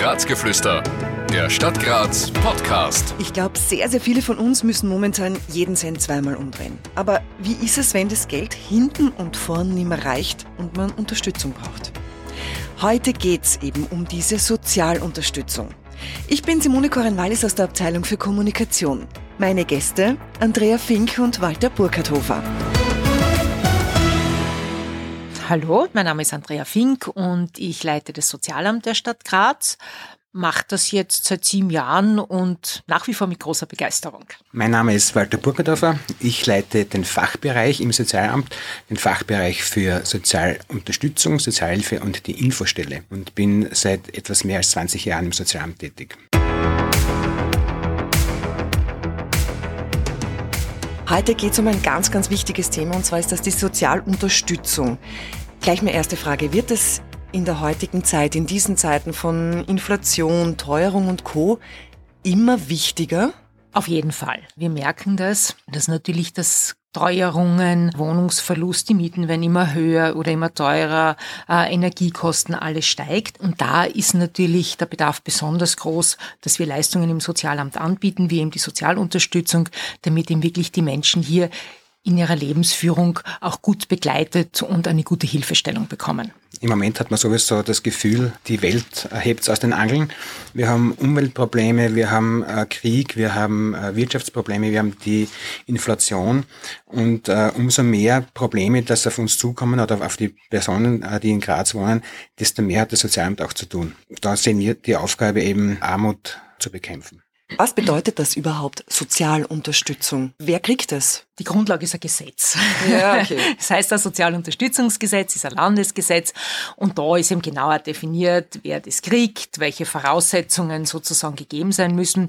Grazgeflüster, der Stadt Graz Podcast. Ich glaube, sehr, sehr viele von uns müssen momentan jeden Cent zweimal umdrehen. Aber wie ist es, wenn das Geld hinten und vorn nicht mehr reicht und man Unterstützung braucht? Heute geht es eben um diese Sozialunterstützung. Ich bin Simone Koren-Wallis aus der Abteilung für Kommunikation. Meine Gäste Andrea Fink und Walter Burkharthofer. Hallo, mein Name ist Andrea Fink und ich leite das Sozialamt der Stadt Graz mache das jetzt seit sieben Jahren und nach wie vor mit großer Begeisterung. Mein Name ist Walter Burgerdorfer. Ich leite den Fachbereich im Sozialamt, den Fachbereich für Sozialunterstützung, Sozialhilfe und die Infostelle und bin seit etwas mehr als 20 Jahren im Sozialamt tätig. Heute geht es um ein ganz, ganz wichtiges Thema und zwar ist das die Sozialunterstützung. Gleich meine erste Frage. Wird es in der heutigen Zeit, in diesen Zeiten von Inflation, Teuerung und Co. immer wichtiger? Auf jeden Fall. Wir merken das, dass natürlich das Teuerungen, Wohnungsverlust, die Mieten werden immer höher oder immer teurer, äh, Energiekosten, alles steigt. Und da ist natürlich der Bedarf besonders groß, dass wir Leistungen im Sozialamt anbieten, wie eben die Sozialunterstützung, damit eben wirklich die Menschen hier in ihrer Lebensführung auch gut begleitet und eine gute Hilfestellung bekommen. Im Moment hat man sowieso das Gefühl, die Welt hebt es aus den Angeln. Wir haben Umweltprobleme, wir haben äh, Krieg, wir haben äh, Wirtschaftsprobleme, wir haben die Inflation und äh, umso mehr Probleme, dass auf uns zukommen oder auf die Personen, die in Graz wohnen, desto mehr hat das Sozialamt auch zu tun. Da sehen wir die Aufgabe eben Armut zu bekämpfen. Was bedeutet das überhaupt, Sozialunterstützung? Wer kriegt es? Die Grundlage ist ein Gesetz. Ja, okay. Das heißt, das Sozialunterstützungsgesetz ist ein Landesgesetz und da ist eben genauer definiert, wer das kriegt, welche Voraussetzungen sozusagen gegeben sein müssen.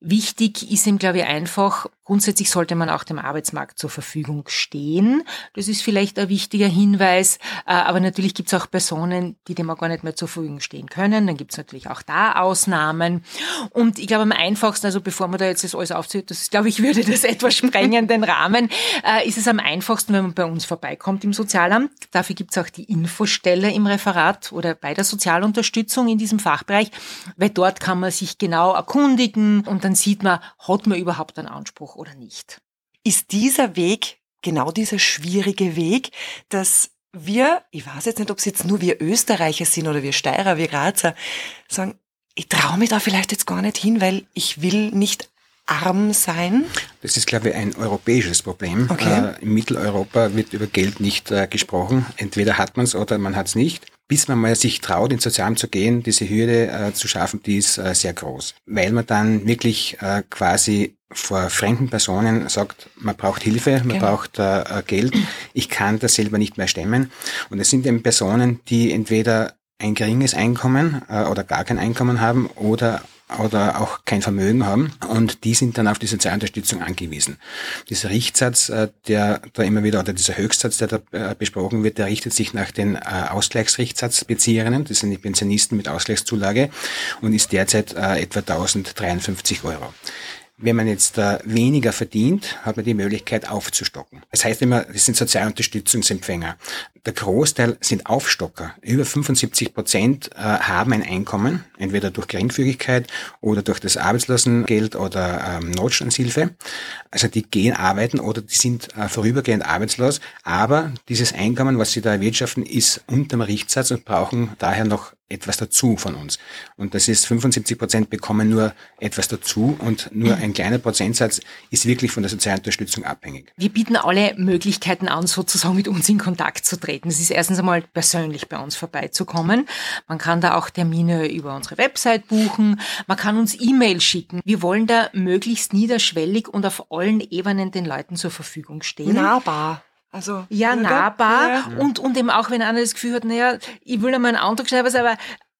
Wichtig ist ihm, glaube ich, einfach, grundsätzlich sollte man auch dem Arbeitsmarkt zur Verfügung stehen. Das ist vielleicht ein wichtiger Hinweis. Äh, aber natürlich gibt es auch Personen, die dem auch gar nicht mehr zur Verfügung stehen können. Dann gibt es natürlich auch da Ausnahmen. Und ich glaube, am einfachsten, also bevor man da jetzt das alles aufzählt, das glaube ich, würde das etwas sprengen, den Rahmen. Rahmen äh, ist es am einfachsten, wenn man bei uns vorbeikommt im Sozialamt. Dafür gibt es auch die Infostelle im Referat oder bei der Sozialunterstützung in diesem Fachbereich, weil dort kann man sich genau erkundigen und dann sieht man, hat man überhaupt einen Anspruch oder nicht. Ist dieser Weg genau dieser schwierige Weg, dass wir, ich weiß jetzt nicht, ob es jetzt nur wir Österreicher sind oder wir Steirer, wir Grazer, sagen, ich traue mich da vielleicht jetzt gar nicht hin, weil ich will nicht arm sein? Das ist, glaube ich, ein europäisches Problem. Okay. Äh, in Mitteleuropa wird über Geld nicht äh, gesprochen. Entweder hat man es oder man hat es nicht. Bis man mal sich traut, ins Sozialamt zu gehen, diese Hürde äh, zu schaffen, die ist äh, sehr groß. Weil man dann wirklich äh, quasi vor fremden Personen sagt, man braucht Hilfe, man genau. braucht äh, Geld, ich kann das selber nicht mehr stemmen. Und es sind eben Personen, die entweder ein geringes Einkommen äh, oder gar kein Einkommen haben oder oder auch kein Vermögen haben und die sind dann auf die Sozialunterstützung angewiesen. Dieser Richtsatz, äh, der da immer wieder, oder dieser Höchstsatz, der da äh, besprochen wird, der richtet sich nach den äh, Ausgleichsrichtsatzbezieherinnen, das sind die Pensionisten mit Ausgleichszulage und ist derzeit etwa 1053 Euro. Wenn man jetzt äh, weniger verdient, hat man die Möglichkeit aufzustocken. Das heißt immer, das sind Sozialunterstützungsempfänger. Der Großteil sind Aufstocker. Über 75 Prozent äh, haben ein Einkommen, entweder durch Geringfügigkeit oder durch das Arbeitslosengeld oder ähm, Notstandshilfe. Also die gehen arbeiten oder die sind äh, vorübergehend arbeitslos, aber dieses Einkommen, was sie da erwirtschaften, ist unter dem Richtsatz und brauchen daher noch etwas dazu von uns. Und das ist 75 Prozent bekommen nur etwas dazu und nur ein kleiner Prozentsatz ist wirklich von der sozialen Unterstützung abhängig. Wir bieten alle Möglichkeiten an, sozusagen mit uns in Kontakt zu treten. Es ist erstens einmal persönlich bei uns vorbeizukommen. Man kann da auch Termine über unsere Website buchen. Man kann uns E-Mail schicken. Wir wollen da möglichst niederschwellig und auf allen Ebenen den Leuten zur Verfügung stehen. Nahbar. Also, ja, nahbar. Ja. Und, und eben auch, wenn einer das Gefühl hat, naja, ich will einmal einen Antrag schreiben, aber,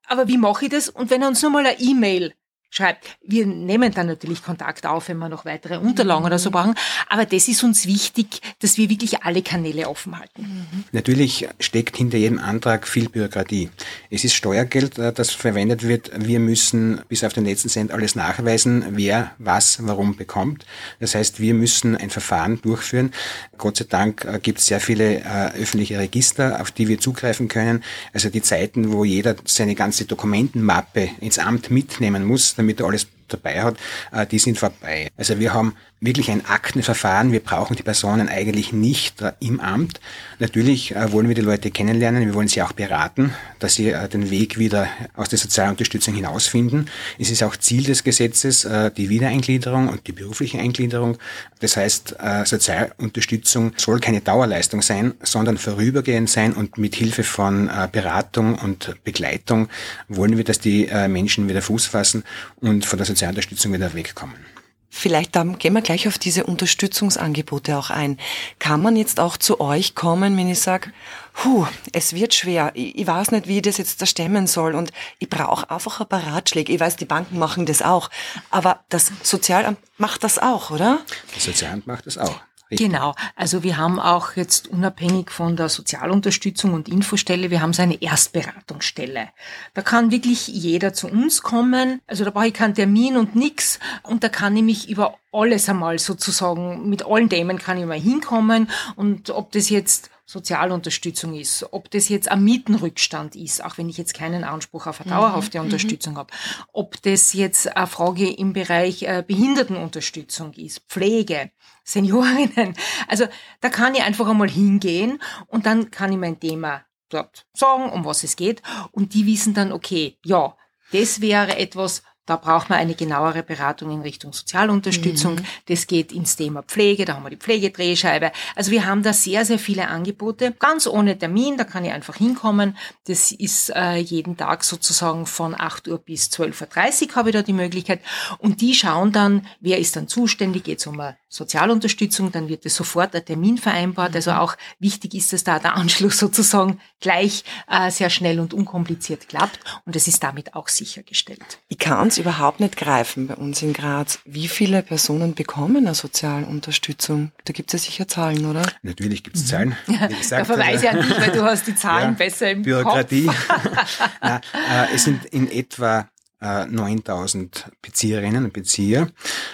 aber wie mache ich das? Und wenn er uns nur mal eine E-Mail schreibt. Wir nehmen dann natürlich Kontakt auf, wenn wir noch weitere Unterlagen mhm. oder so brauchen. Aber das ist uns wichtig, dass wir wirklich alle Kanäle offen halten. Mhm. Natürlich steckt hinter jedem Antrag viel Bürokratie. Es ist Steuergeld, äh, das verwendet wird. Wir müssen bis auf den letzten Cent alles nachweisen, wer was warum bekommt. Das heißt, wir müssen ein Verfahren durchführen. Gott sei Dank äh, gibt es sehr viele äh, öffentliche Register, auf die wir zugreifen können. Also die Zeiten, wo jeder seine ganze Dokumentenmappe ins Amt mitnehmen muss, damit er alles dabei hat, äh, die sind vorbei. Also wir haben wirklich ein Aktenverfahren. Wir brauchen die Personen eigentlich nicht äh, im Amt. Natürlich äh, wollen wir die Leute kennenlernen. Wir wollen sie auch beraten, dass sie den Weg wieder aus der Sozialunterstützung hinausfinden. Es ist auch Ziel des Gesetzes die Wiedereingliederung und die berufliche Eingliederung. Das heißt, Sozialunterstützung soll keine Dauerleistung sein, sondern vorübergehend sein und mit Hilfe von Beratung und Begleitung wollen wir, dass die Menschen wieder Fuß fassen und von der Sozialunterstützung wieder wegkommen. Vielleicht dann gehen wir gleich auf diese Unterstützungsangebote auch ein. Kann man jetzt auch zu euch kommen, wenn ich sage, Puh, es wird schwer. Ich, ich weiß nicht, wie ich das jetzt da stemmen soll und ich brauche einfach ein paar Ratschläge. Ich weiß, die Banken machen das auch, aber das Sozialamt macht das auch, oder? Das Sozialamt macht das auch. Genau. Also wir haben auch jetzt unabhängig von der Sozialunterstützung und Infostelle, wir haben so eine Erstberatungsstelle. Da kann wirklich jeder zu uns kommen. Also da brauche ich keinen Termin und nix. Und da kann ich mich über alles einmal sozusagen, mit allen Themen kann ich mal hinkommen. Und ob das jetzt Sozialunterstützung ist, ob das jetzt ein Mietenrückstand ist, auch wenn ich jetzt keinen Anspruch auf eine mhm, dauerhafte mhm. Unterstützung habe, ob das jetzt eine Frage im Bereich äh, Behindertenunterstützung ist, Pflege, Seniorinnen. Also da kann ich einfach einmal hingehen und dann kann ich mein Thema dort sagen, um was es geht und die wissen dann, okay, ja, das wäre etwas, da braucht man eine genauere Beratung in Richtung Sozialunterstützung. Mhm. Das geht ins Thema Pflege, da haben wir die Pflegedrehscheibe. Also wir haben da sehr, sehr viele Angebote, ganz ohne Termin, da kann ich einfach hinkommen. Das ist äh, jeden Tag sozusagen von 8 Uhr bis 12.30 Uhr habe ich da die Möglichkeit. Und die schauen dann, wer ist dann zuständig, geht es um eine Sozialunterstützung, dann wird es sofort ein Termin vereinbart. Also auch wichtig ist, dass da der Anschluss sozusagen gleich äh, sehr schnell und unkompliziert klappt. Und es ist damit auch sichergestellt. Ich kann es überhaupt nicht greifen bei uns in Graz. Wie viele Personen bekommen eine Sozialunterstützung? Da gibt es ja sicher Zahlen, oder? Natürlich gibt es Zahlen. Ja, gesagt, da verweise ich an dich, weil du hast die Zahlen ja, besser im Bürokratie. Kopf. Nein, äh, es sind in etwa 9000 äh, Bezieherinnen und Bezieher,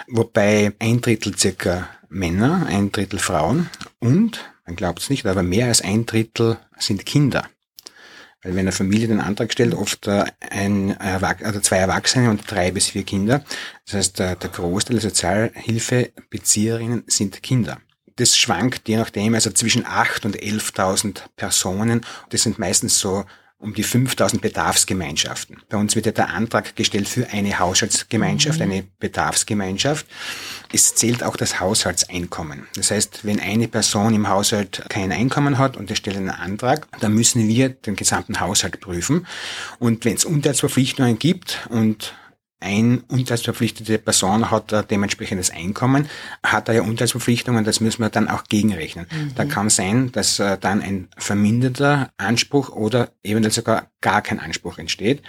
wobei ein Drittel circa Männer, ein Drittel Frauen und, man glaubt es nicht, aber mehr als ein Drittel sind Kinder. Weil wenn eine Familie den Antrag stellt, oft äh, ein also zwei Erwachsene und drei bis vier Kinder. Das heißt, der, Großteil der Sozialhilfebezieherinnen sind Kinder. Das schwankt je nachdem, also zwischen 8.000 und 11.000 Personen. Das sind meistens so um die 5000 Bedarfsgemeinschaften. Bei uns wird ja der Antrag gestellt für eine Haushaltsgemeinschaft, mhm. eine Bedarfsgemeinschaft. Es zählt auch das Haushaltseinkommen. Das heißt, wenn eine Person im Haushalt kein Einkommen hat und er stellt einen Antrag, dann müssen wir den gesamten Haushalt prüfen. Und wenn es Unterhaltsverpflichtungen gibt und ein unterhaltsverpflichtete Person hat ein dementsprechendes Einkommen, hat er ja Unterhaltsverpflichtungen, das müssen wir dann auch gegenrechnen. Mhm. Da kann sein, dass äh, dann ein verminderter Anspruch oder eventuell sogar gar kein Anspruch entsteht.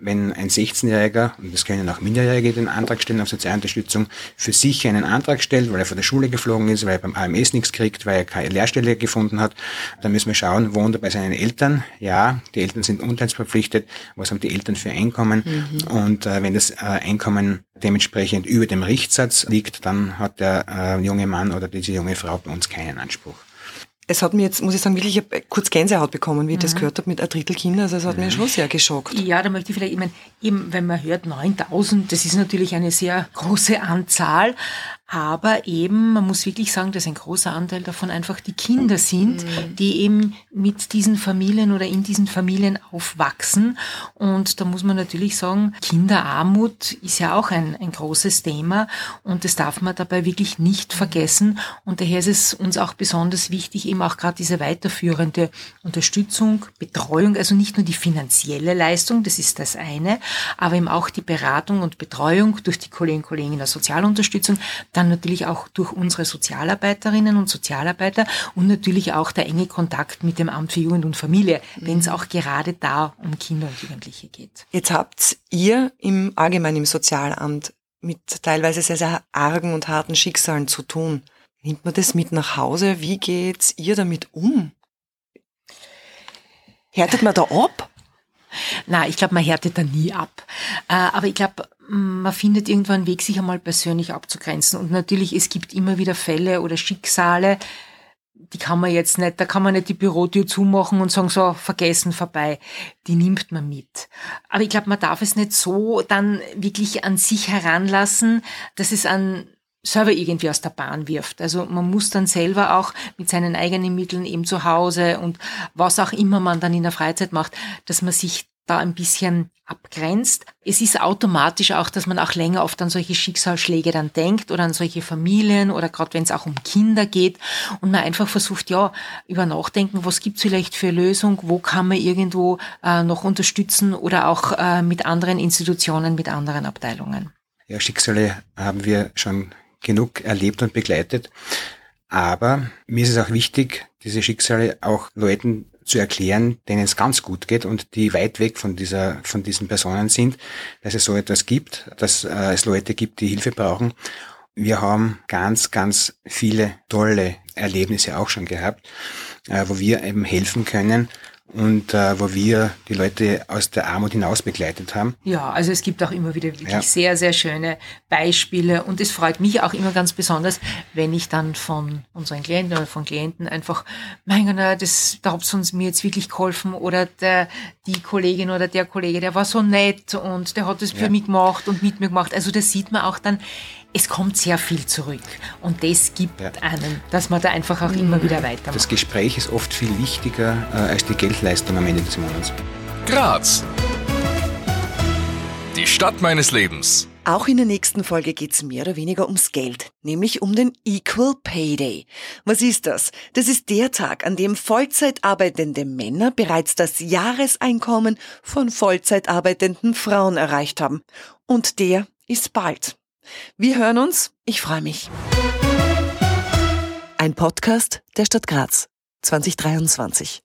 Wenn ein 16-Jähriger, und das können auch Minderjährige den Antrag stellen auf Sozialunterstützung, für sich einen Antrag stellt, weil er von der Schule geflogen ist, weil er beim AMS nichts kriegt, weil er keine Lehrstelle gefunden hat, dann müssen wir schauen, wohnt er bei seinen Eltern? Ja, die Eltern sind unterhaltsverpflichtet. Was haben die Eltern für Einkommen? Mhm. Und äh, wenn das äh, Einkommen dementsprechend über dem Richtsatz liegt, dann hat der äh, junge Mann oder diese junge Frau bei uns keinen Anspruch. Es hat mir jetzt, muss ich sagen, wirklich ich kurz Gänsehaut bekommen, wie ich mhm. das gehört habe mit ein Drittel Kinder. Also es hat mhm. mich schon sehr geschockt. Ja, da möchte ich vielleicht, ich meine, eben, wenn man hört 9000, das ist natürlich eine sehr große Anzahl. Aber eben, man muss wirklich sagen, dass ein großer Anteil davon einfach die Kinder sind, mhm. die eben mit diesen Familien oder in diesen Familien aufwachsen. Und da muss man natürlich sagen, Kinderarmut ist ja auch ein, ein großes Thema und das darf man dabei wirklich nicht vergessen. Und daher ist es uns auch besonders wichtig, eben auch gerade diese weiterführende Unterstützung, Betreuung, also nicht nur die finanzielle Leistung, das ist das eine, aber eben auch die Beratung und Betreuung durch die Kolleginnen und Kollegen in der Sozialunterstützung, dann natürlich auch durch unsere Sozialarbeiterinnen und Sozialarbeiter und natürlich auch der enge Kontakt mit dem Amt für Jugend und Familie, wenn es auch gerade da um Kinder und Jugendliche geht. Jetzt habt ihr im Allgemeinen im Sozialamt mit teilweise sehr, sehr argen und harten Schicksalen zu tun. Nimmt man das mit nach Hause? Wie geht's ihr damit um? Härtet man da ab? Na, ich glaube, man härtet da nie ab. Äh, aber ich glaube, man findet irgendwann einen Weg, sich einmal persönlich abzugrenzen. Und natürlich, es gibt immer wieder Fälle oder Schicksale, die kann man jetzt nicht, da kann man nicht die Bürotür zumachen und sagen, so, vergessen, vorbei. Die nimmt man mit. Aber ich glaube, man darf es nicht so dann wirklich an sich heranlassen, dass es an selber irgendwie aus der Bahn wirft. Also man muss dann selber auch mit seinen eigenen Mitteln eben zu Hause und was auch immer man dann in der Freizeit macht, dass man sich da ein bisschen abgrenzt. Es ist automatisch auch, dass man auch länger oft an solche Schicksalsschläge dann denkt oder an solche Familien oder gerade wenn es auch um Kinder geht und man einfach versucht, ja, über nachdenken, was gibt's vielleicht für Lösung, wo kann man irgendwo äh, noch unterstützen oder auch äh, mit anderen Institutionen, mit anderen Abteilungen. Ja, Schicksale haben wir schon genug erlebt und begleitet. Aber mir ist es auch wichtig, diese Schicksale auch Leuten zu erklären, denen es ganz gut geht und die weit weg von dieser, von diesen Personen sind, dass es so etwas gibt, dass äh, es Leute gibt, die Hilfe brauchen. Wir haben ganz, ganz viele tolle Erlebnisse auch schon gehabt, äh, wo wir eben helfen können und äh, wo wir die Leute aus der Armut hinaus begleitet haben. Ja, also es gibt auch immer wieder wirklich ja. sehr, sehr schöne Beispiele und es freut mich auch immer ganz besonders, wenn ich dann von unseren Klienten oder von Klienten einfach, mein Gott, das, da habt ihr uns mir jetzt wirklich geholfen oder der, die Kollegin oder der Kollege, der war so nett und der hat das für ja. mich gemacht und mit mir gemacht. Also das sieht man auch dann, es kommt sehr viel zurück. Und das gibt ja. einen, dass man da einfach auch immer wieder weitermacht. Das Gespräch ist oft viel wichtiger äh, als die Geldleistung am Ende des Monats. Graz. Die Stadt meines Lebens. Auch in der nächsten Folge geht es mehr oder weniger ums Geld, nämlich um den Equal Pay Day. Was ist das? Das ist der Tag, an dem Vollzeit arbeitende Männer bereits das Jahreseinkommen von Vollzeit arbeitenden Frauen erreicht haben. Und der ist bald. Wir hören uns. Ich freue mich. Ein Podcast der Stadt Graz 2023.